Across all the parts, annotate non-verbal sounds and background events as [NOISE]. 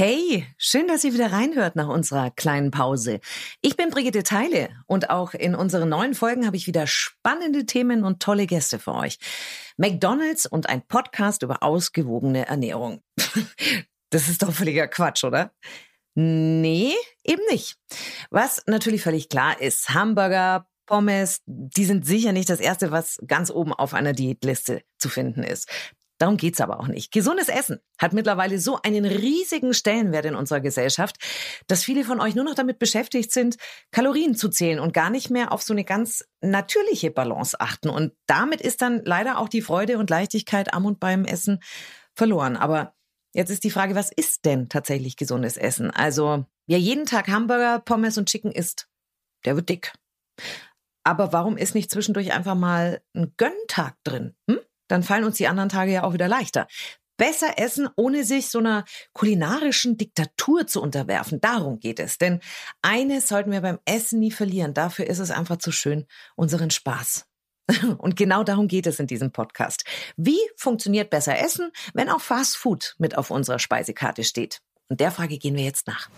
Hey, schön, dass ihr wieder reinhört nach unserer kleinen Pause. Ich bin Brigitte Teile und auch in unseren neuen Folgen habe ich wieder spannende Themen und tolle Gäste für euch. McDonald's und ein Podcast über ausgewogene Ernährung. [LAUGHS] Das ist doch völliger Quatsch, oder? Nee, eben nicht. Was natürlich völlig klar ist, Hamburger, Pommes, die sind sicher nicht das Erste, was ganz oben auf einer Diätliste zu finden ist. Darum geht's aber auch nicht. Gesundes Essen hat mittlerweile so einen riesigen Stellenwert in unserer Gesellschaft, dass viele von euch nur noch damit beschäftigt sind, Kalorien zu zählen und gar nicht mehr auf so eine ganz natürliche Balance achten. Und damit ist dann leider auch die Freude und Leichtigkeit am und beim Essen verloren. Aber jetzt ist die Frage, was ist denn tatsächlich gesundes Essen? Also, wer jeden Tag Hamburger, Pommes und Chicken isst, der wird dick. Aber warum ist nicht zwischendurch einfach mal ein Gönntag drin? Hm? Dann fallen uns die anderen Tage ja auch wieder leichter. Besser essen, ohne sich so einer kulinarischen Diktatur zu unterwerfen. Darum geht es. Denn eines sollten wir beim Essen nie verlieren. Dafür ist es einfach zu schön, unseren Spaß. [LAUGHS] Und genau darum geht es in diesem Podcast. Wie funktioniert besser Essen, wenn auch Fast Food mit auf unserer Speisekarte steht? Und der Frage gehen wir jetzt nach.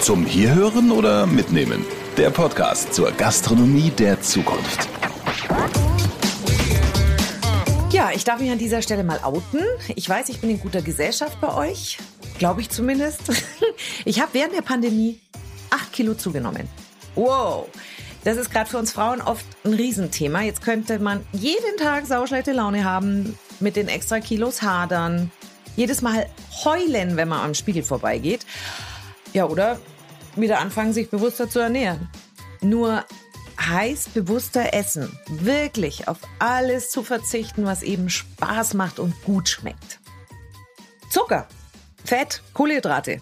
Zum Hierhören oder Mitnehmen? Der Podcast zur Gastronomie der Zukunft. Ja, ich darf mich an dieser Stelle mal outen. Ich weiß, ich bin in guter Gesellschaft bei euch. Glaube ich zumindest. [LAUGHS] Ich habe während der Pandemie acht Kilo zugenommen. Wow. Das ist gerade für uns Frauen oft ein Riesenthema. Jetzt könnte man jeden Tag sauschlechte Laune haben, mit den extra Kilos hadern, jedes Mal heulen, wenn man am Spiegel vorbeigeht. Ja, oder wieder anfangen, sich bewusster zu ernähren. Nur heißt bewusster essen, wirklich auf alles zu verzichten, was eben Spaß macht und gut schmeckt. Zucker, Fett, Kohlenhydrate,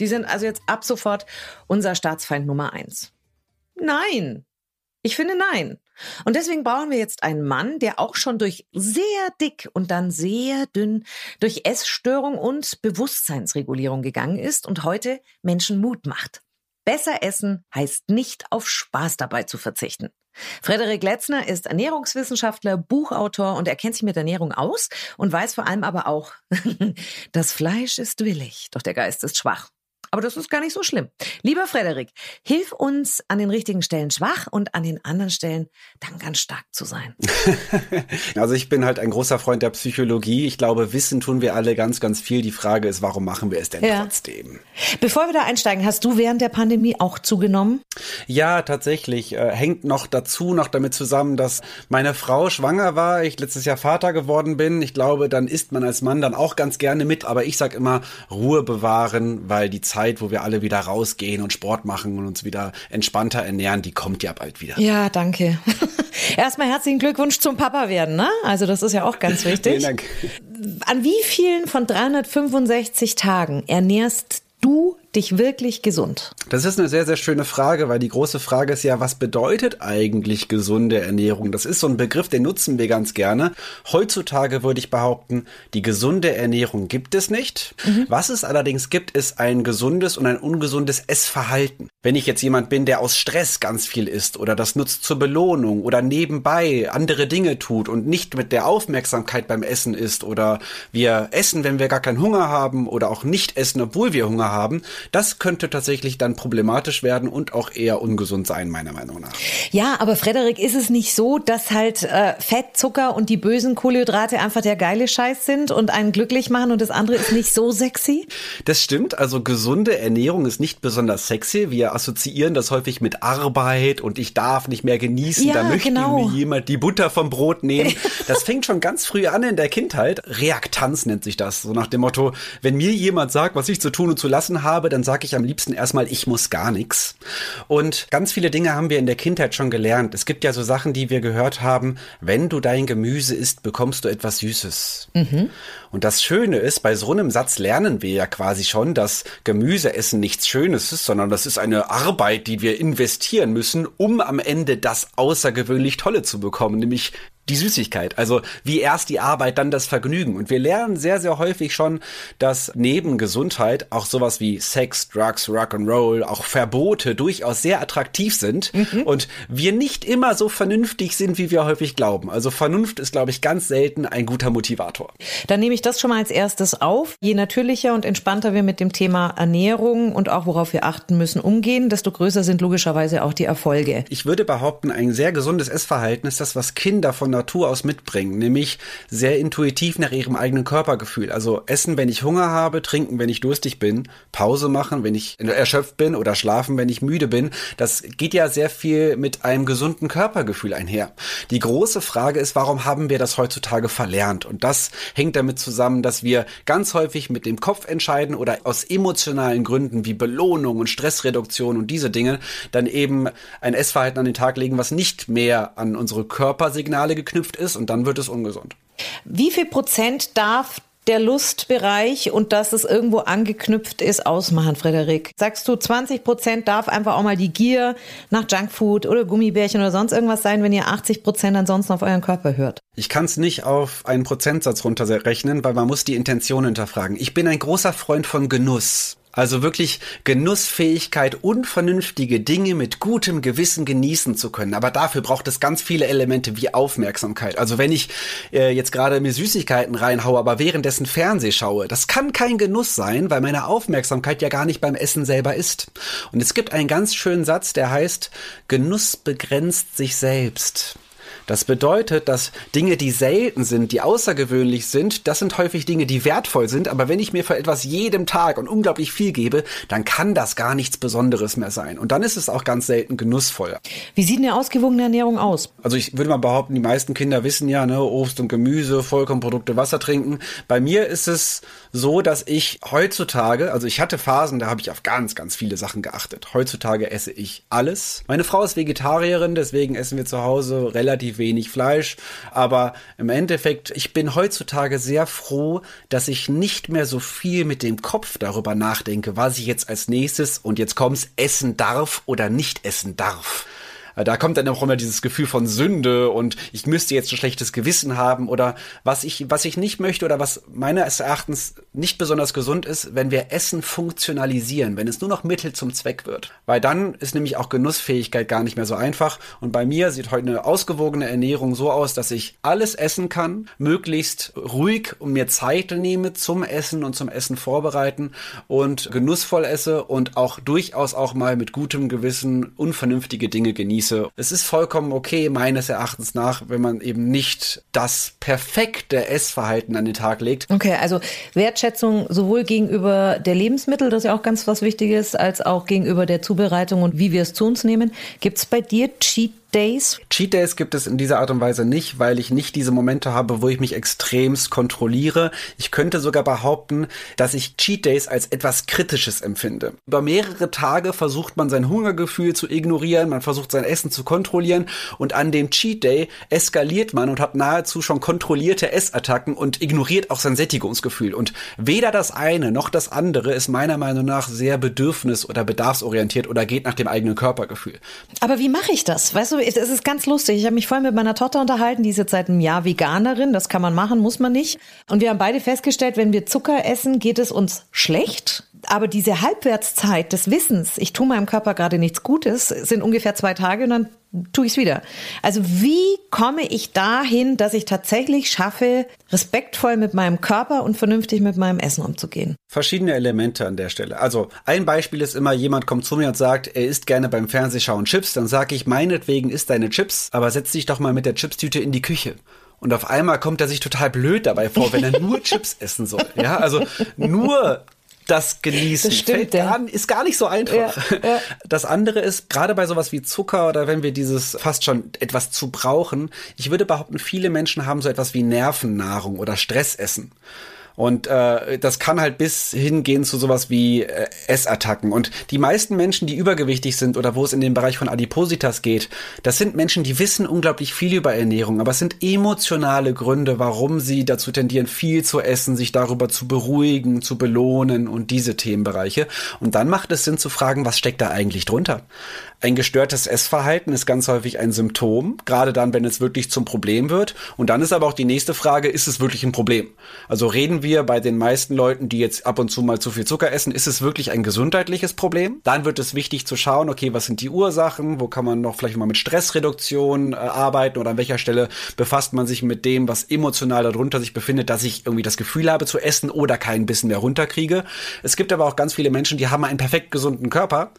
die sind also jetzt ab sofort unser Staatsfeind Nummer eins. Nein, ich finde nein. Und deswegen brauchen wir jetzt einen Mann, der auch schon durch sehr dick und dann sehr dünn, durch Essstörung und Bewusstseinsregulierung gegangen ist und heute Menschen Mut macht. Besser essen heißt nicht auf Spaß dabei zu verzichten. Frederik Letzner ist Ernährungswissenschaftler, Buchautor und er kennt sich mit Ernährung aus und weiß vor allem aber auch, [LAUGHS] das Fleisch ist willig, doch der Geist ist schwach. Aber das ist gar nicht so schlimm. Lieber Frederik, hilf uns an den richtigen Stellen schwach und an den anderen Stellen dann ganz stark zu sein. [LAUGHS] also ich bin halt ein großer Freund der Psychologie. Ich glaube, wissen tun wir alle ganz, ganz viel. Die Frage ist, warum machen wir es denn ja. trotzdem? Bevor wir da einsteigen, hast du während der Pandemie auch zugenommen? Ja, tatsächlich. Äh, hängt noch dazu, noch damit zusammen, dass meine Frau schwanger war, ich letztes Jahr Vater geworden bin. Ich glaube, dann isst man als Mann dann auch ganz gerne mit. Aber ich sag immer, Ruhe bewahren, weil die Zeit Zeit, wo wir alle wieder rausgehen und Sport machen und uns wieder entspannter ernähren, die kommt ja bald wieder. Ja, danke. [LAUGHS] Erstmal herzlichen Glückwunsch zum Papa werden, ne? Also das ist ja auch ganz [LAUGHS] wichtig. Vielen Dank. An wie vielen von 365 Tagen ernährst du dich wirklich gesund? Das ist eine sehr, sehr schöne Frage, weil die große Frage ist ja, was bedeutet eigentlich gesunde Ernährung? Das ist so ein Begriff, den nutzen wir ganz gerne. Heutzutage würde ich behaupten, die gesunde Ernährung gibt es nicht. Mhm. Was es allerdings gibt, ist ein gesundes und ein ungesundes Essverhalten. Wenn ich jetzt jemand bin, der aus Stress ganz viel isst oder das nutzt zur Belohnung oder nebenbei andere Dinge tut und nicht mit der Aufmerksamkeit beim Essen ist oder wir essen, wenn wir gar keinen Hunger haben oder auch nicht essen, obwohl wir Hunger haben, das könnte tatsächlich dann problematisch werden und auch eher ungesund sein, meiner Meinung nach. Ja, aber Frederik, ist es nicht so, dass halt äh, Fett, Zucker und die bösen Kohlenhydrate einfach der geile Scheiß sind und einen glücklich machen und das andere ist nicht so sexy? Das stimmt. Also gesunde Ernährung ist nicht besonders sexy. Wir assoziieren das häufig mit Arbeit und ich darf nicht mehr genießen. Ja, da möchte genau. mir jemand die Butter vom Brot nehmen. [LAUGHS] Das fängt schon ganz früh an in der Kindheit. Reaktanz nennt sich das. So nach dem Motto, wenn mir jemand sagt, was ich zu tun und zu lassen habe, dann sage ich am liebsten erstmal, ich muss gar nichts. Und ganz viele Dinge haben wir in der Kindheit schon gelernt. Es gibt ja so Sachen, die wir gehört haben, wenn du dein Gemüse isst, bekommst du etwas Süßes. Mhm. Und das Schöne ist, bei so einem Satz lernen wir ja quasi schon, dass Gemüseessen nichts Schönes ist, sondern das ist eine Arbeit, die wir investieren müssen, um am Ende das außergewöhnlich Tolle zu bekommen, nämlich die Süßigkeit. Also wie erst die Arbeit, dann das Vergnügen. Und wir lernen sehr, sehr häufig schon, dass neben Gesundheit auch sowas wie Sex, Drugs, Rock'n'Roll, auch Verbote durchaus sehr attraktiv sind mhm. und wir nicht immer so vernünftig sind, wie wir häufig glauben. Also Vernunft ist, glaube ich, ganz selten ein guter Motivator. Dann nehme ich das schon mal als erstes auf. Je natürlicher und entspannter wir mit dem Thema Ernährung und auch worauf wir achten müssen umgehen, desto größer sind logischerweise auch die Erfolge. Ich würde behaupten, ein sehr gesundes Essverhalten ist das, was Kinder von Natur aus mitbringen, nämlich sehr intuitiv nach ihrem eigenen Körpergefühl. Also essen, wenn ich Hunger habe, trinken, wenn ich durstig bin, Pause machen, wenn ich erschöpft bin oder schlafen, wenn ich müde bin. Das geht ja sehr viel mit einem gesunden Körpergefühl einher. Die große Frage ist, warum haben wir das heutzutage verlernt? Und das hängt damit zusammen, dass wir ganz häufig mit dem Kopf entscheiden oder aus emotionalen Gründen wie Belohnung und Stressreduktion und diese Dinge dann eben ein Essverhalten an den Tag legen, was nicht mehr an unsere Körpersignale geknüpft ist und dann wird es ungesund. Wie viel Prozent darf der Lustbereich und dass es irgendwo angeknüpft ist, ausmachen, Frederik? Sagst du, 20 Prozent darf einfach auch mal die Gier nach Junkfood oder Gummibärchen oder sonst irgendwas sein, wenn ihr 80 Prozent ansonsten auf euren Körper hört? Ich kann es nicht auf einen Prozentsatz runterrechnen, weil man muss die Intention hinterfragen. Ich bin ein großer Freund von Genuss. Also wirklich Genussfähigkeit und vernünftige Dinge mit gutem Gewissen genießen zu können. Aber dafür braucht es ganz viele Elemente wie Aufmerksamkeit. Also wenn ich äh, jetzt gerade mir Süßigkeiten reinhaue, aber währenddessen Fernseh schaue, das kann kein Genuss sein, weil meine Aufmerksamkeit ja gar nicht beim Essen selber ist. Und es gibt einen ganz schönen Satz, der heißt, Genuss begrenzt sich selbst. Das bedeutet, dass Dinge, die selten sind, die außergewöhnlich sind, das sind häufig Dinge, die wertvoll sind. Aber wenn ich mir für etwas jedem Tag und unglaublich viel gebe, dann kann das gar nichts Besonderes mehr sein. Und dann ist es auch ganz selten genussvoll. Wie sieht eine ausgewogene Ernährung aus? Also ich würde mal behaupten, die meisten Kinder wissen ja, ne, Obst und Gemüse, Vollkornprodukte, Wasser trinken. Bei mir ist es so, dass ich heutzutage, also ich hatte Phasen, da habe ich auf ganz, ganz viele Sachen geachtet. Heutzutage esse ich alles. Meine Frau ist Vegetarierin, deswegen essen wir zu Hause relativ wenig Fleisch. Aber im Endeffekt, ich bin heutzutage sehr froh, dass ich nicht mehr so viel mit dem Kopf darüber nachdenke, was ich jetzt als nächstes und jetzt kommt's essen darf oder nicht essen darf. Äh, da kommt dann auch immer dieses Gefühl von Sünde und ich müsste jetzt ein schlechtes Gewissen haben oder was ich, was ich nicht möchte oder was meines Erachtens nicht besonders gesund ist, wenn wir Essen funktionalisieren, wenn es nur noch Mittel zum Zweck wird. Weil dann ist nämlich auch Genussfähigkeit gar nicht mehr so einfach. Und bei mir sieht heute eine ausgewogene Ernährung so aus, dass ich alles essen kann, möglichst ruhig und mir Zeit nehme zum Essen und zum Essen vorbereiten und genussvoll esse und auch durchaus auch mal mit gutem Gewissen unvernünftige Dinge genieße genieße. Es ist vollkommen okay, meines Erachtens nach, wenn man eben nicht das perfekte Essverhalten an den Tag legt. Okay, also Wertschätzung sowohl gegenüber der Lebensmittel, das ist ja auch ganz was Wichtiges, als auch gegenüber der Zubereitung und wie wir es zu uns nehmen. Gibt es bei dir Cheat Days? Cheat Days gibt es in dieser Art und Weise nicht, weil ich nicht diese Momente habe, wo ich mich extremst kontrolliere. Ich könnte sogar behaupten, dass ich Cheat Days als etwas Kritisches empfinde. Über mehrere Tage versucht man sein Hungergefühl zu ignorieren, man versucht sein Essen zu kontrollieren und an dem Cheat Day eskaliert man und hat nahezu schon kontrollierte Essattacken und ignoriert auch sein Sättigungsgefühl. Und weder das eine noch das andere ist meiner Meinung nach sehr bedürfnis- oder bedarfsorientiert oder geht nach dem eigenen Körpergefühl. Aber wie mache ich das? Weißt du, es ist ganz lustig. Ich habe mich vorhin mit meiner Tochter unterhalten, die ist jetzt seit einem Jahr Veganerin. Das kann man machen, muss man nicht. Und wir haben beide festgestellt, wenn wir Zucker essen, geht es uns schlecht. Aber diese Halbwertszeit des Wissens, ich tue meinem Körper gerade nichts Gutes, sind ungefähr zwei Tage und dann tue ich es wieder. Also wie komme ich dahin, dass ich tatsächlich schaffe, respektvoll mit meinem Körper und vernünftig mit meinem Essen umzugehen? Verschiedene Elemente an der Stelle. Also ein Beispiel ist immer, jemand kommt zu mir und sagt, er isst gerne beim Fernsehschauen Chips. Dann sage ich, meinetwegen isst deine Chips, aber setz dich doch mal mit der Chipstüte in die Küche. Und auf einmal kommt er sich total blöd dabei vor, wenn er nur [LAUGHS] Chips essen soll. Ja, also nur das genießen. Das stimmt, ja. gar, ist gar nicht so einfach. Ja, ja. [LAUGHS] Das andere ist, gerade bei sowas wie Zucker oder wenn wir dieses fast schon etwas zu brauchen, ich würde behaupten, viele Menschen haben so etwas wie Nervennahrung oder Stressessen. Und äh, das kann halt bis hingehen zu sowas wie äh, Essattacken. Und die meisten Menschen, die übergewichtig sind oder wo es in den Bereich von Adipositas geht, das sind Menschen, die wissen unglaublich viel über Ernährung, aber es sind emotionale Gründe, warum sie dazu tendieren, viel zu essen, sich darüber zu beruhigen, zu belohnen und diese Themenbereiche. Und dann macht es Sinn zu fragen, was steckt da eigentlich drunter? Ein gestörtes Essverhalten ist ganz häufig ein Symptom, gerade dann, wenn es wirklich zum Problem wird. Und dann ist aber auch die nächste Frage, ist es wirklich ein Problem? Also reden wir bei den meisten Leuten, die jetzt ab und zu mal zu viel Zucker essen, ist es wirklich ein gesundheitliches Problem? Dann wird es wichtig zu schauen, okay, was sind die Ursachen? Wo kann man noch vielleicht mal mit Stressreduktion äh, arbeiten oder an welcher Stelle befasst man sich mit dem, was emotional darunter sich befindet, dass ich irgendwie das Gefühl habe zu essen oder kein Bissen mehr runterkriege. Es gibt aber auch ganz viele Menschen, die haben einen perfekt gesunden Körper,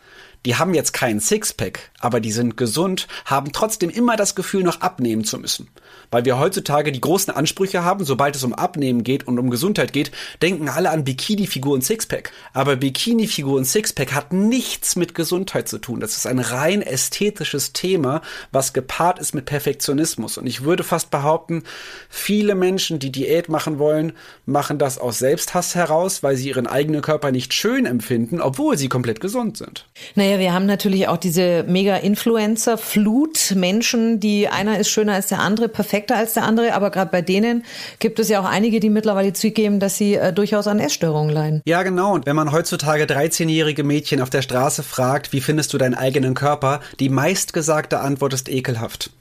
die haben jetzt keinen Sixpack, aber die sind gesund, haben trotzdem immer das Gefühl, noch abnehmen zu müssen. Weil wir heutzutage die großen Ansprüche haben, sobald es um Abnehmen geht und um Gesundheit geht, denken alle an Bikini-Figur und Sixpack. Aber Bikini-Figur und Sixpack hat nichts mit Gesundheit zu tun. Das ist ein rein ästhetisches Thema, was gepaart ist mit Perfektionismus. Und ich würde fast behaupten, viele Menschen, die Diät machen wollen, machen das aus Selbsthass heraus, weil sie ihren eigenen Körper nicht schön empfinden, obwohl sie komplett gesund sind. Naja, wir haben natürlich auch diese Mega-Influencer-Flut, Menschen, die einer ist schöner als der andere, perfekter als der andere, aber gerade bei denen gibt es ja auch einige, die mittlerweile zugeben, dass sie äh, durchaus an Essstörungen leiden. Ja, genau. Und wenn man heutzutage 13-jährige Mädchen auf der Straße fragt, wie findest du deinen eigenen Körper, die meistgesagte Antwort ist ekelhaft.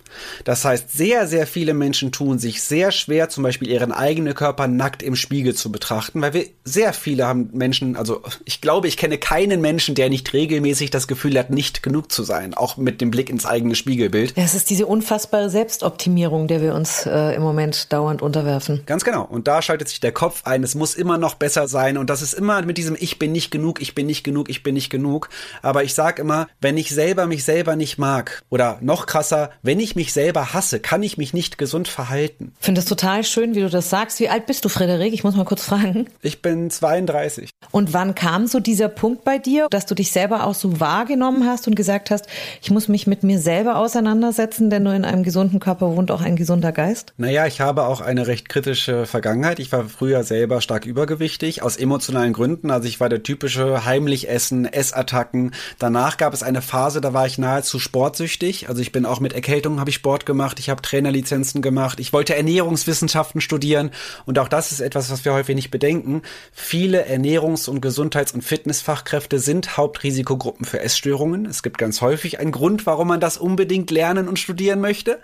Das heißt, sehr, sehr viele Menschen tun sich sehr schwer, zum Beispiel ihren eigenen Körper nackt im Spiegel zu betrachten, weil wir sehr viele haben Menschen, also ich glaube, ich kenne keinen Menschen, der nicht regelmäßig das Gefühl hat, nicht genug zu sein, auch mit dem Blick ins eigene Spiegelbild. Ja, es ist diese unfassbare Selbstoptimierung, der wir uns äh, im Moment dauernd unterwerfen. Ganz genau. Und da schaltet sich der Kopf ein, es muss immer noch besser sein und das ist immer mit diesem Ich bin nicht genug, ich bin nicht genug, ich bin nicht genug. Aber ich sage immer, wenn ich selber mich selber nicht mag oder noch krasser, wenn ich mich selber hasse, kann ich mich nicht gesund verhalten. Ich finde es total schön, wie du das sagst. Wie alt bist du, Frederik? Ich muss mal kurz fragen. Ich bin 32. Und wann kam so dieser Punkt bei dir, dass du dich selber auch so wahrgenommen hast und gesagt hast, ich muss mich mit mir selber auseinandersetzen, denn nur in einem gesunden Körper wohnt auch ein gesunder Geist? Naja, ich habe auch eine recht kritische Vergangenheit. Ich war früher selber stark übergewichtig, aus emotionalen Gründen. Also ich war der typische heimlich Essen, Essattacken. Danach gab es eine Phase, da war ich nahezu sportsüchtig. Also ich bin auch mit Erkältungen, habe ich Sport gemacht, ich habe Trainerlizenzen gemacht, ich wollte Ernährungswissenschaften studieren und auch das ist etwas, was wir häufig nicht bedenken. Viele Ernährungs- und Gesundheits- und Fitnessfachkräfte sind Hauptrisikogruppen für Essstörungen. Es gibt ganz häufig einen Grund, warum man das unbedingt lernen und studieren möchte.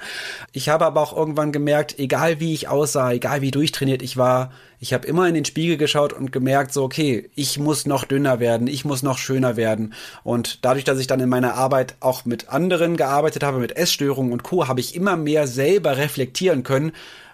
Ich habe aber auch irgendwann gemerkt, egal wie ich aussah, egal wie durchtrainiert ich war, ich habe immer in den Spiegel geschaut und gemerkt, so, okay, ich muss noch dünner werden, ich muss noch schöner werden. Und dadurch, dass ich dann in meiner Arbeit auch mit anderen gearbeitet habe, mit Essstörungen und Co., habe ich immer mehr selber reflektieren können,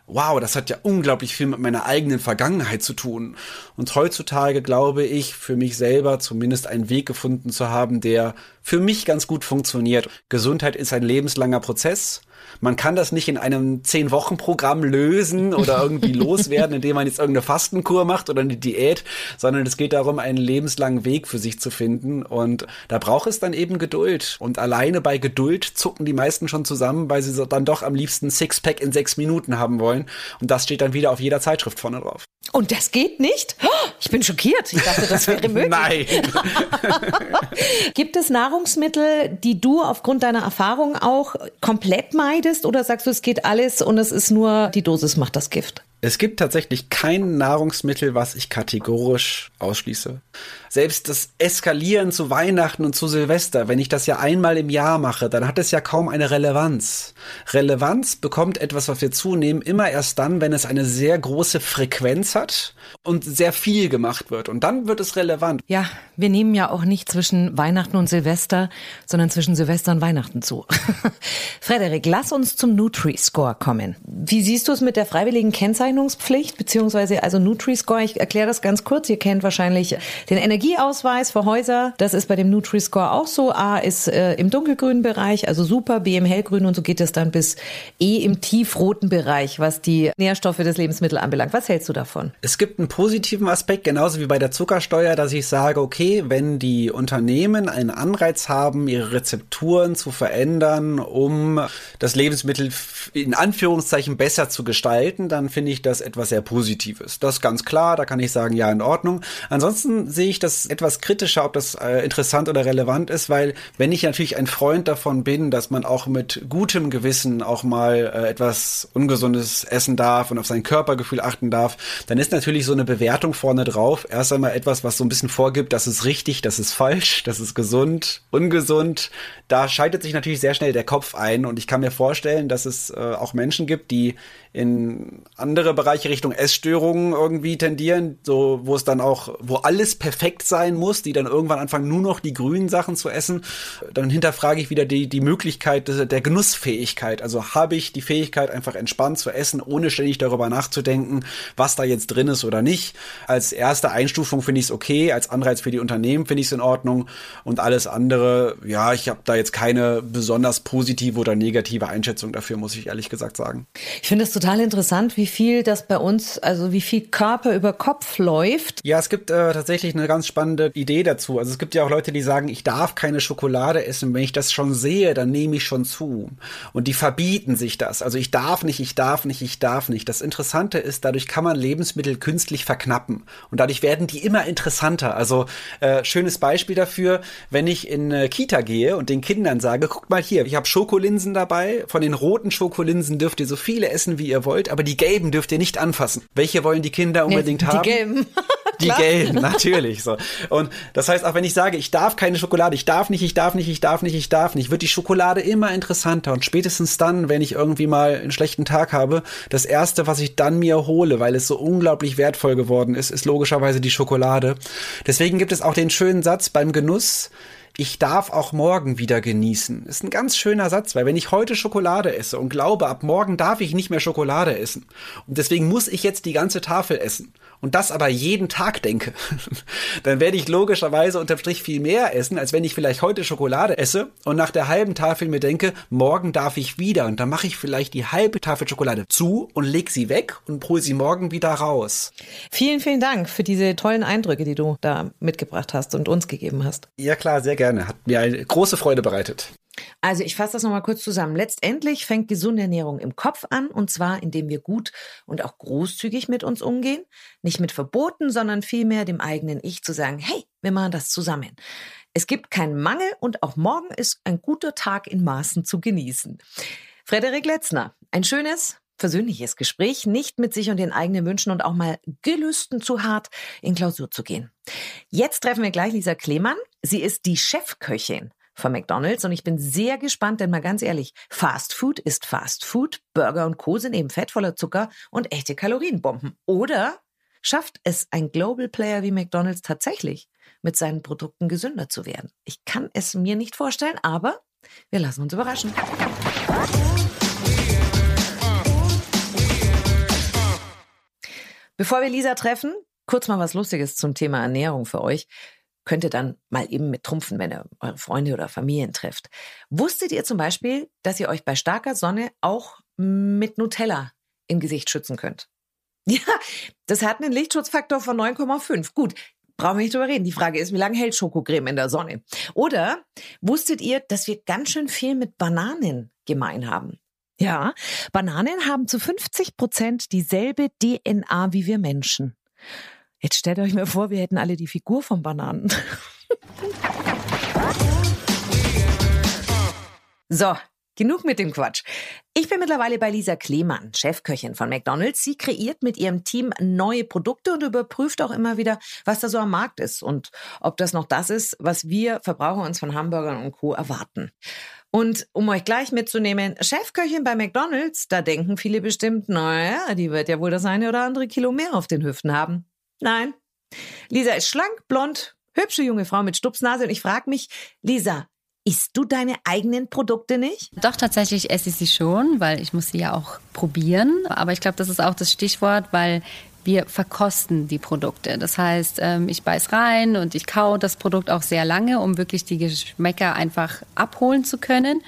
wow, das hat ja unglaublich viel mit meiner eigenen Vergangenheit zu tun. Und heutzutage glaube ich, für mich selber zumindest einen Weg gefunden zu haben, der für mich ganz gut funktioniert. Gesundheit ist ein lebenslanger Prozess. Man kann das nicht in einem Zehn-Wochen-Programm lösen oder irgendwie [LAUGHS] loswerden, indem man jetzt irgendeine Fastenkur macht oder eine Diät, sondern es geht darum, einen lebenslangen Weg für sich zu finden. Und da braucht es dann eben Geduld. Und alleine bei Geduld zucken die meisten schon zusammen, weil sie dann doch am liebsten Sixpack in sechs Minuten haben wollen. Und das steht dann wieder auf jeder Zeitschrift vorne drauf. Und das geht nicht? Ich bin schockiert. Ich dachte, das wäre [LAUGHS] möglich. Nein. [LAUGHS] Gibt es Nahrungsmittel, die du aufgrund deiner Erfahrung auch komplett meidest oder sagst du, es geht alles und es ist nur die Dosis macht das Gift? Es gibt tatsächlich kein Nahrungsmittel, was ich kategorisch ausschließe. Selbst das Eskalieren zu Weihnachten und zu Silvester, wenn ich das ja einmal im Jahr mache, dann hat es ja kaum eine Relevanz. Relevanz bekommt etwas, was wir zunehmen, immer erst dann, wenn es eine sehr große Frequenz hat und sehr viel gemacht wird. Und dann wird es relevant. Ja, wir nehmen ja auch nicht zwischen Weihnachten und Silvester, sondern zwischen Silvester und Weihnachten zu. [LAUGHS] Frederik, lass uns zum Nutri-Score kommen. Wie siehst du es mit der freiwilligen Kennzeichnungspflicht, beziehungsweise also Nutri-Score? Ich erkläre das ganz kurz. Ihr kennt wahrscheinlich den Energieausweis für Häuser. Das ist bei dem Nutri-Score auch so. A ist äh, im dunkelgrünen Bereich, also super, B im hellgrünen und so geht es dann bis E im tiefroten Bereich, was die Nährstoffe des Lebensmittels anbelangt. Was hältst du davon? Es gibt einen positiven Aspekt, genauso wie bei der Zuckersteuer, dass ich sage, okay, wenn die Unternehmen einen Anreiz haben, ihre Rezepturen zu verändern, um das Lebensmittel in Anführungszeichen besser zu gestalten, dann finde ich ich das etwas sehr Positives. Das ist ganz klar, da kann ich sagen, ja, in Ordnung. Ansonsten sehe ich das etwas kritischer, ob das äh, interessant oder relevant ist, weil wenn ich natürlich ein Freund davon bin, dass man auch mit gutem Gewissen auch mal äh, etwas Ungesundes essen darf und auf sein Körpergefühl achten darf, dann ist natürlich so eine Bewertung vorne drauf erst einmal etwas, was so ein bisschen vorgibt, das ist richtig, das ist falsch, das ist gesund, ungesund. Da schaltet sich natürlich sehr schnell der Kopf ein und ich kann mir vorstellen, dass es äh, auch Menschen gibt, die in andere Bereiche Richtung Essstörungen irgendwie tendieren, so wo es dann auch, wo alles perfekt sein muss, die dann irgendwann anfangen, nur noch die grünen Sachen zu essen. Dann hinterfrage ich wieder die, die Möglichkeit der Genussfähigkeit. Also habe ich die Fähigkeit, einfach entspannt zu essen, ohne ständig darüber nachzudenken, was da jetzt drin ist oder nicht. Als erste Einstufung finde ich es okay, als Anreiz für die Unternehmen finde ich es in Ordnung und alles andere, ja, ich habe da jetzt keine besonders positive oder negative Einschätzung dafür, muss ich ehrlich gesagt sagen. Ich finde es total interessant, wie viel das bei uns, also wie viel Körper über Kopf läuft. Ja, es gibt äh, tatsächlich eine ganz spannende Idee dazu. Also es gibt ja auch Leute, die sagen, ich darf keine Schokolade essen. Wenn ich das schon sehe, dann nehme ich schon zu. Und die verbieten sich das. Also ich darf nicht, ich darf nicht, ich darf nicht. Das Interessante ist, dadurch kann man Lebensmittel künstlich verknappen. Und dadurch werden die immer interessanter. Also äh, schönes Beispiel dafür, wenn ich in äh, Kita gehe und den Kindern sage, guckt mal hier, ich habe Schokolinsen dabei. Von den roten Schokolinsen dürft ihr so viele essen, wie ihr wollt, aber die gelben dürft ihr nicht anfassen. Welche wollen die Kinder unbedingt nee, die haben? [LAUGHS] Die gelben. die gelben, natürlich so. Und das heißt, auch wenn ich sage, ich darf keine Schokolade, ich darf nicht, ich darf nicht, ich darf nicht, ich darf nicht, wird die Schokolade immer interessanter. Und spätestens dann, wenn ich irgendwie mal einen schlechten Tag habe, das erste, was ich dann mir hole, weil es so unglaublich wertvoll geworden ist, ist logischerweise die Schokolade. Deswegen gibt es auch den schönen Satz beim Genuss, ich darf auch morgen wieder genießen. Ist ein ganz schöner Satz, weil wenn ich heute Schokolade esse und glaube, ab morgen darf ich nicht mehr Schokolade essen und deswegen muss ich jetzt die ganze Tafel essen und das aber jeden Tag denke, [LAUGHS] dann werde ich logischerweise unterm Strich viel mehr essen, als wenn ich vielleicht heute Schokolade esse und nach der halben Tafel mir denke, morgen darf ich wieder und dann mache ich vielleicht die halbe Tafel Schokolade zu und leg sie weg und hole sie morgen wieder raus. Vielen, vielen Dank für diese tollen Eindrücke, die du da mitgebracht hast und uns gegeben hast. Ja klar, sehr gerne. Hat mir eine große Freude bereitet. Also ich fasse das nochmal kurz zusammen. Letztendlich fängt gesunde Ernährung im Kopf an, und zwar indem wir gut und auch großzügig mit uns umgehen. Nicht mit Verboten, sondern vielmehr dem eigenen Ich zu sagen, hey, wir machen das zusammen. Es gibt keinen Mangel und auch morgen ist ein guter Tag in Maßen zu genießen. Frederik Letzner, ein schönes, versöhnliches Gespräch, nicht mit sich und den eigenen Wünschen und auch mal Gelüsten zu hart in Klausur zu gehen. Jetzt treffen wir gleich Lisa Klemann. Sie ist die Chefköchin von McDonald's und ich bin sehr gespannt, denn mal ganz ehrlich, Fast Food ist Fast Food, Burger und Co. sind eben fettvoller Zucker und echte Kalorienbomben. Oder schafft es ein Global Player wie McDonald's tatsächlich, mit seinen Produkten gesünder zu werden? Ich kann es mir nicht vorstellen, aber wir lassen uns überraschen. Bevor wir Lisa treffen, kurz mal was Lustiges zum Thema Ernährung für euch könnt ihr dann mal eben mit trumpfen, wenn ihr eure Freunde oder Familien trefft. Wusstet ihr zum Beispiel, dass ihr euch bei starker Sonne auch mit Nutella im Gesicht schützen könnt? [LAUGHS] Ja, das hat einen Lichtschutzfaktor von 9,5. Gut, brauchen wir nicht drüber reden. Die Frage ist, wie lange hält Schokocreme in der Sonne? Oder wusstet ihr, dass wir ganz schön viel mit Bananen gemein haben? Ja, Bananen haben zu 50 Prozent dieselbe DNA wie wir Menschen. Jetzt stellt euch mal vor, wir hätten alle die Figur von Bananen. [LAUGHS] so, genug mit dem Quatsch. Ich bin mittlerweile bei Lisa Klemann, Chefköchin von McDonald's. Sie kreiert mit ihrem Team neue Produkte und überprüft auch immer wieder, was da so am Markt ist und ob das noch das ist, was wir Verbraucher uns von Hamburgern und Co. erwarten. Und um euch gleich mitzunehmen, Chefköchin bei McDonald's, da denken viele bestimmt, naja, die wird ja wohl das eine oder andere Kilo mehr auf den Hüften haben. Nein. Lisa ist schlank, blond, hübsche junge Frau mit Stupsnase und ich frage mich, Lisa, isst du deine eigenen Produkte nicht? Doch, tatsächlich esse ich sie schon, weil ich muss sie ja auch probieren. Aber ich glaube, das ist auch das Stichwort, weil wir verkosten die Produkte. Das heißt, ähm, ich beiß rein und ich kau das Produkt auch sehr lange, um wirklich die Geschmäcker einfach abholen zu können.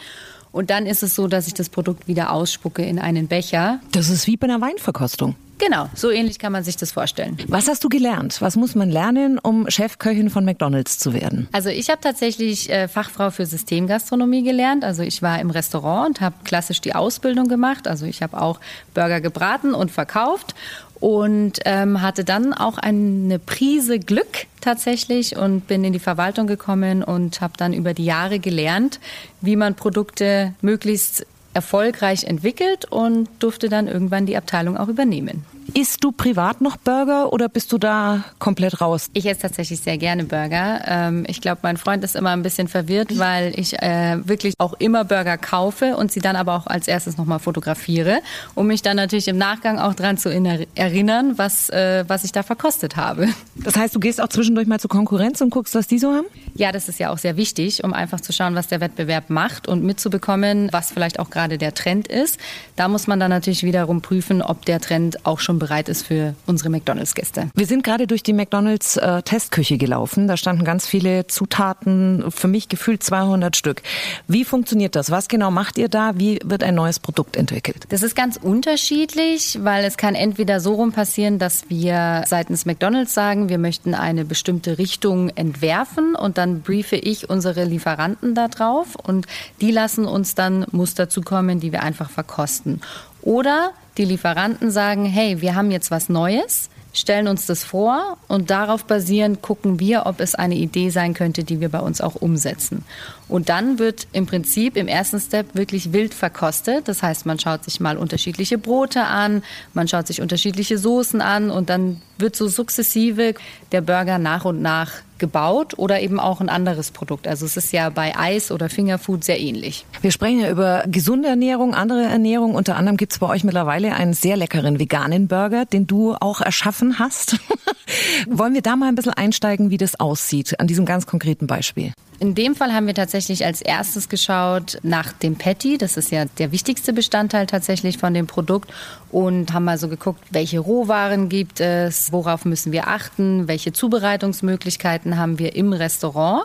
Und dann ist es so, dass ich das Produkt wieder ausspucke in einen Becher. Das ist wie bei einer Weinverkostung. Genau, so ähnlich kann man sich das vorstellen. Was hast du gelernt? Was muss man lernen, um Chefköchin von McDonald's zu werden? Also ich habe tatsächlich äh, Fachfrau für Systemgastronomie gelernt. Also ich war im Restaurant und habe klassisch die Ausbildung gemacht. Also ich habe auch Burger gebraten und verkauft und ähm, hatte dann auch eine Prise Glück tatsächlich und bin in die Verwaltung gekommen und habe dann über die Jahre gelernt, wie man Produkte möglichst erfolgreich entwickelt und durfte dann irgendwann die Abteilung auch übernehmen. Isst du privat noch Burger oder bist du da komplett raus? Ich esse tatsächlich sehr gerne Burger. Ähm, ich glaube, mein Freund ist immer ein bisschen verwirrt, weil ich äh, wirklich auch immer Burger kaufe und sie dann aber auch als erstes nochmal fotografiere, um mich dann natürlich im Nachgang auch dran zu erinnern, was, äh, was ich da verkostet habe. Das heißt, du gehst auch zwischendurch mal zur Konkurrenz und guckst, was die so haben? Ja, das ist ja auch sehr wichtig, um einfach zu schauen, was der Wettbewerb macht und mitzubekommen, was vielleicht auch gerade der Trend ist. Da muss man dann natürlich wiederum prüfen, ob der Trend auch schon bereit ist für unsere McDonalds-Gäste. Wir sind gerade durch die McDonalds-Testküche äh, gelaufen. Da standen ganz viele Zutaten, für mich gefühlt 200 Stück. Wie funktioniert das? Was genau macht ihr da? Wie wird ein neues Produkt entwickelt? Das ist ganz unterschiedlich, weil es kann entweder so rum passieren, dass wir seitens McDonalds sagen, wir möchten eine bestimmte Richtung entwerfen und dann briefe ich unsere Lieferanten da drauf und die lassen uns dann Muster zukommen, die wir einfach verkosten. Oder die Lieferanten sagen, hey, wir haben jetzt was Neues, stellen uns das vor und darauf basierend gucken wir, ob es eine Idee sein könnte, die wir bei uns auch umsetzen. Und dann wird im Prinzip im ersten Step wirklich wild verkostet. Das heißt, man schaut sich mal unterschiedliche Brote an, man schaut sich unterschiedliche Soßen an und dann wird so sukzessive der Burger nach und nach gebaut oder eben auch ein anderes Produkt. Also es ist ja bei Eis oder Fingerfood sehr ähnlich. Wir sprechen ja über gesunde Ernährung, andere Ernährung. Unter anderem gibt es bei euch mittlerweile einen sehr leckeren veganen Burger, den du auch erschaffen hast. [LAUGHS] Wollen wir da mal ein bisschen einsteigen, wie das aussieht, an diesem ganz konkreten Beispiel? In dem Fall haben wir tatsächlich als erstes geschaut nach dem Patty. Das ist ja der wichtigste Bestandteil tatsächlich von dem Produkt. Und haben mal so geguckt, welche Rohwaren gibt es, worauf müssen wir achten, welche Zubereitungsmöglichkeiten haben wir im Restaurant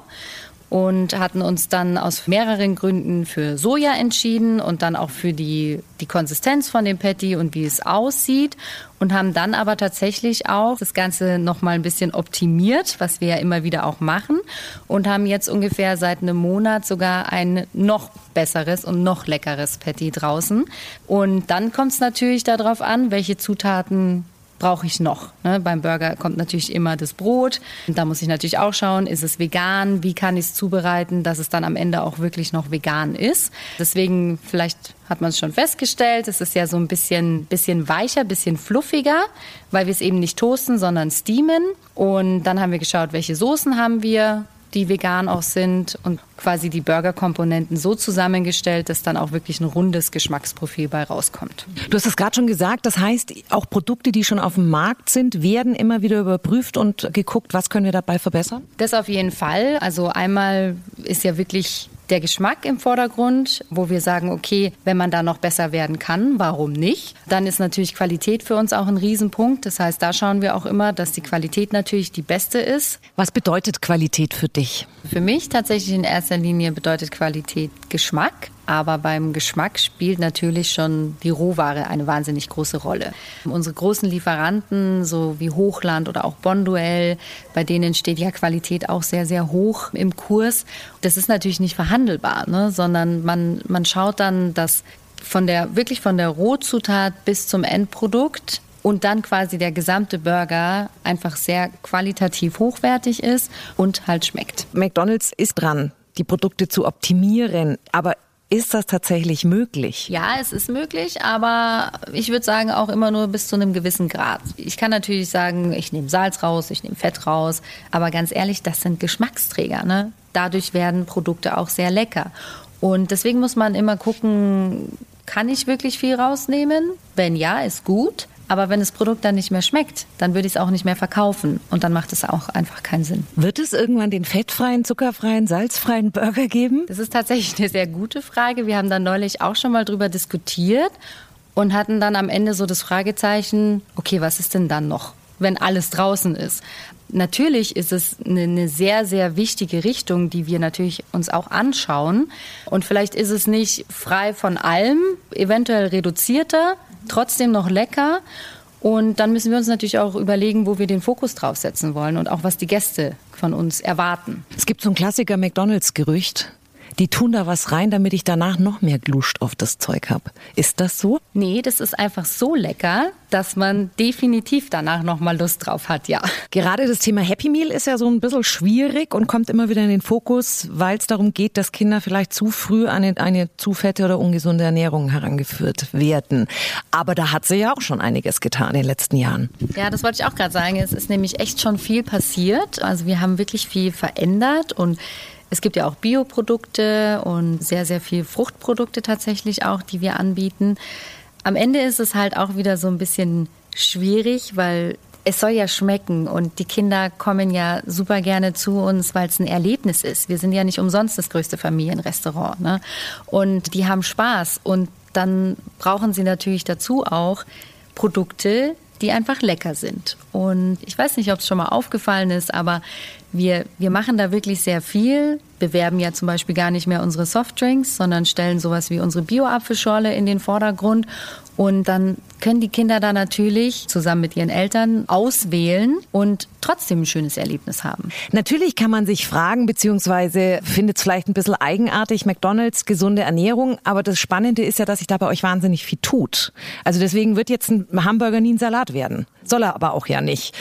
und hatten uns dann aus mehreren Gründen für Soja entschieden und dann auch für die, die Konsistenz von dem Patty und wie es aussieht und haben dann aber tatsächlich auch das Ganze noch mal ein bisschen optimiert, was wir ja immer wieder auch machen und haben jetzt ungefähr seit einem Monat sogar ein noch besseres und noch leckeres Patty draußen. Und dann kommt es natürlich darauf an, welche Zutaten brauche ich noch? Ne? Beim Burger kommt natürlich immer das Brot. Und da muss ich natürlich auch schauen, ist es vegan? Wie kann ich es zubereiten, dass es dann am Ende auch wirklich noch vegan ist? Deswegen, vielleicht hat man es schon festgestellt, es ist ja so ein bisschen, bisschen weicher, bisschen fluffiger, weil wir es eben nicht toasten, sondern steamen. Und dann haben wir geschaut, welche Soßen haben wir, die vegan auch sind und quasi die Burgerkomponenten so zusammengestellt, dass dann auch wirklich ein rundes Geschmacksprofil bei rauskommt. Du hast es gerade schon gesagt, das heißt, auch Produkte, die schon auf dem Markt sind, werden immer wieder überprüft und geguckt, was können wir dabei verbessern? Das auf jeden Fall. Also einmal ist ja wirklich der Geschmack im Vordergrund, wo wir sagen, okay, wenn man da noch besser werden kann, warum nicht? Dann ist natürlich Qualität für uns auch ein Riesenpunkt. Das heißt, da schauen wir auch immer, dass die Qualität natürlich die beste ist. Was bedeutet Qualität für dich? Für mich tatsächlich in erster Linie bedeutet Qualität Geschmack. Aber beim Geschmack spielt natürlich schon die Rohware eine wahnsinnig große Rolle. Unsere großen Lieferanten, so wie Hochland oder auch Bonduell, bei denen steht ja Qualität auch sehr, sehr hoch im Kurs. Das ist natürlich nicht verhandelbar, ne? sondern man, man schaut dann, dass von der, wirklich von der Rohzutat bis zum Endprodukt und dann quasi der gesamte Burger einfach sehr qualitativ hochwertig ist und halt schmeckt. McDonald's ist dran, die Produkte zu optimieren, aber ist das tatsächlich möglich? Ja, es ist möglich, aber ich würde sagen auch immer nur bis zu einem gewissen Grad. Ich kann natürlich sagen, ich nehme Salz raus, ich nehme Fett raus, aber ganz ehrlich, das sind Geschmacksträger. Ne? Dadurch werden Produkte auch sehr lecker. Und deswegen muss man immer gucken, kann ich wirklich viel rausnehmen? Wenn ja, ist gut. Aber wenn das Produkt dann nicht mehr schmeckt, dann würde ich es auch nicht mehr verkaufen. Und dann macht es auch einfach keinen Sinn. Wird es irgendwann den fettfreien, zuckerfreien, salzfreien Burger geben? Das ist tatsächlich eine sehr gute Frage. Wir haben da neulich auch schon mal drüber diskutiert und hatten dann am Ende so das Fragezeichen, okay, was ist denn dann noch? wenn alles draußen ist. Natürlich ist es eine sehr, sehr wichtige Richtung, die wir natürlich uns auch anschauen. Und vielleicht ist es nicht frei von allem, eventuell reduzierter, trotzdem noch lecker. Und dann müssen wir uns natürlich auch überlegen, wo wir den Fokus draufsetzen wollen und auch was die Gäste von uns erwarten. Es gibt so ein Klassiker McDonalds-Gerücht die tun da was rein, damit ich danach noch mehr Gluscht auf das Zeug habe. Ist das so? Nee, das ist einfach so lecker, dass man definitiv danach noch mal Lust drauf hat, ja. Gerade das Thema Happy Meal ist ja so ein bisschen schwierig und kommt immer wieder in den Fokus, weil es darum geht, dass Kinder vielleicht zu früh an eine, eine zu fette oder ungesunde Ernährung herangeführt werden. Aber da hat sie ja auch schon einiges getan in den letzten Jahren. Ja, das wollte ich auch gerade sagen. Es ist nämlich echt schon viel passiert. Also wir haben wirklich viel verändert und es gibt ja auch Bioprodukte und sehr, sehr viel Fruchtprodukte tatsächlich auch, die wir anbieten. Am Ende ist es halt auch wieder so ein bisschen schwierig, weil es soll ja schmecken und die Kinder kommen ja super gerne zu uns, weil es ein Erlebnis ist. Wir sind ja nicht umsonst das größte Familienrestaurant. Ne? Und die haben Spaß und dann brauchen sie natürlich dazu auch Produkte, die einfach lecker sind. Und ich weiß nicht, ob es schon mal aufgefallen ist, aber wir, wir machen da wirklich sehr viel, bewerben ja zum Beispiel gar nicht mehr unsere Softdrinks, sondern stellen sowas wie unsere Bio-Apfelschorle in den Vordergrund. Und dann können die Kinder da natürlich zusammen mit ihren Eltern auswählen und trotzdem ein schönes Erlebnis haben. Natürlich kann man sich fragen, beziehungsweise findet es vielleicht ein bisschen eigenartig, McDonalds, gesunde Ernährung, aber das Spannende ist ja, dass sich da bei euch wahnsinnig viel tut. Also deswegen wird jetzt ein Hamburger nie ein Salat werden. Soll er aber auch ja nicht.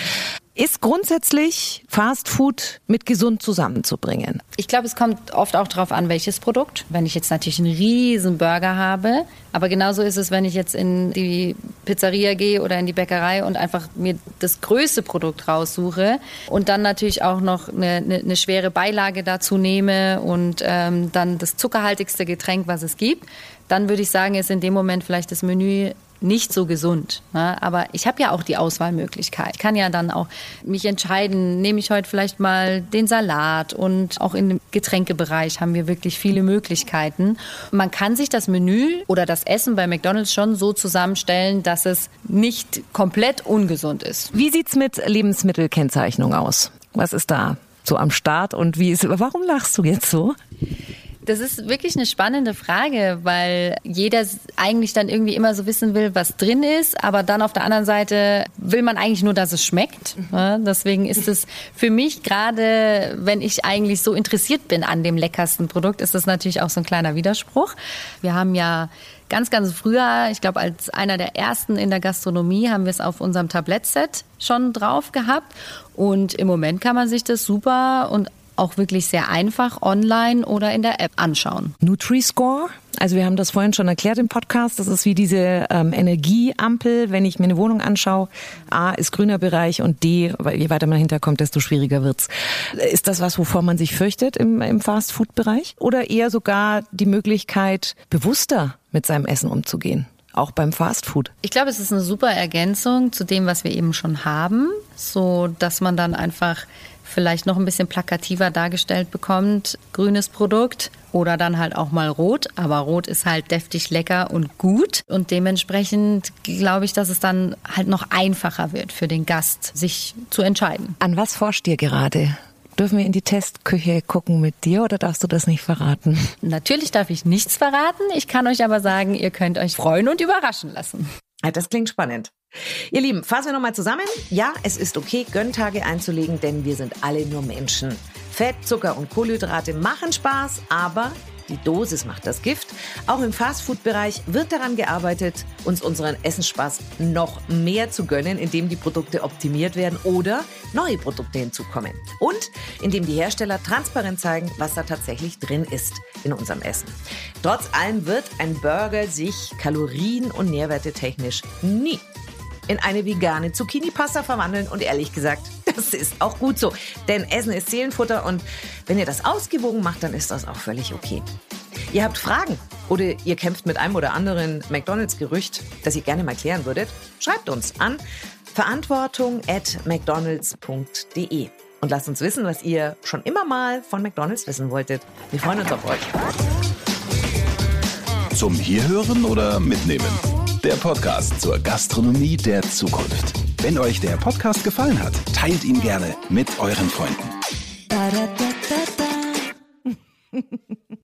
Ist grundsätzlich Fast Food mit gesund zusammenzubringen? Ich glaube, es kommt oft auch darauf an, welches Produkt. Wenn ich jetzt natürlich einen riesen Burger habe, aber genauso ist es, wenn ich jetzt in die Pizzeria gehe oder in die Bäckerei und einfach mir das größte Produkt raussuche und dann natürlich auch noch eine, eine, eine schwere Beilage dazu nehme und ähm, dann das zuckerhaltigste Getränk, was es gibt, dann würde ich sagen, ist in dem Moment vielleicht das Menü nicht so gesund. Ne? Aber ich habe ja auch die Auswahlmöglichkeit. Ich kann ja dann auch mich entscheiden, nehme ich heute vielleicht mal den Salat und auch im Getränkebereich haben wir wirklich viele Möglichkeiten. Man kann sich das Menü oder das Essen bei McDonald's schon so zusammenstellen, dass es nicht komplett ungesund ist. Wie sieht's mit Lebensmittelkennzeichnung aus? Was ist da so am Start und wie ist, warum lachst du jetzt so? Das ist wirklich eine spannende Frage, weil jeder eigentlich dann irgendwie immer so wissen will, was drin ist, aber dann auf der anderen Seite will man eigentlich nur, dass es schmeckt. Ja, deswegen ist es für mich gerade, wenn ich eigentlich so interessiert bin an dem leckersten Produkt, ist das natürlich auch so ein kleiner Widerspruch. Wir haben ja ganz, ganz früher, ich glaube als einer der ersten in der Gastronomie, haben wir es auf unserem Tablettset schon drauf gehabt. Und im Moment kann man sich das super und auch wirklich sehr einfach online oder in der App anschauen. Nutri-Score, also wir haben das vorhin schon erklärt im Podcast, das ist wie diese ähm, Energieampel, wenn ich mir eine Wohnung anschaue. A ist grüner Bereich und D, je weiter man hinterkommt, desto schwieriger wird's. Ist das was, wovor man sich fürchtet im, im Fast-Food-Bereich? Oder eher sogar die Möglichkeit, bewusster mit seinem Essen umzugehen? auch beim Fastfood. Ich glaube, es ist eine super Ergänzung zu dem, was wir eben schon haben, so dass man dann einfach vielleicht noch ein bisschen plakativer dargestellt bekommt, grünes Produkt oder dann halt auch mal rot. Aber rot ist halt deftig lecker und gut. Und dementsprechend glaube ich, dass es dann halt noch einfacher wird für den Gast, sich zu entscheiden. An was forscht ihr gerade? Dürfen wir in die Testküche gucken mit dir oder darfst du das nicht verraten? [LAUGHS] Natürlich darf ich nichts verraten. Ich kann euch aber sagen, ihr könnt euch freuen und überraschen lassen. Das klingt spannend. Ihr Lieben, fassen wir nochmal zusammen. Ja, es ist okay, Gönntage einzulegen, denn wir sind alle nur Menschen. Fett, Zucker und Kohlenhydrate machen Spaß, aber die Dosis macht das Gift. Auch im Fastfood-Bereich wird daran gearbeitet, uns unseren Essensspaß noch mehr zu gönnen, indem die Produkte optimiert werden oder neue Produkte hinzukommen. Und indem die Hersteller transparent zeigen, was da tatsächlich drin ist in unserem Essen. Trotz allem wird ein Burger sich kalorien- und nährwertetechnisch nie in eine vegane Zucchini-Pasta verwandeln und ehrlich gesagt, [LAUGHS] das ist auch gut so. Denn Essen ist Seelenfutter und wenn ihr das ausgewogen macht, dann ist das auch völlig okay. Ihr habt Fragen oder ihr kämpft mit einem oder anderen McDonalds-Gerücht, das ihr gerne mal klären würdet, schreibt uns an verantwortung at mcdonalds.de und lasst uns wissen, was ihr schon immer mal von McDonalds wissen wolltet. Wir freuen uns auf euch. Zum Hierhören oder Mitnehmen? Der Podcast zur Gastronomie der Zukunft. Wenn euch der Podcast gefallen hat, teilt ihn gerne mit euren Freunden. [LAUGHS]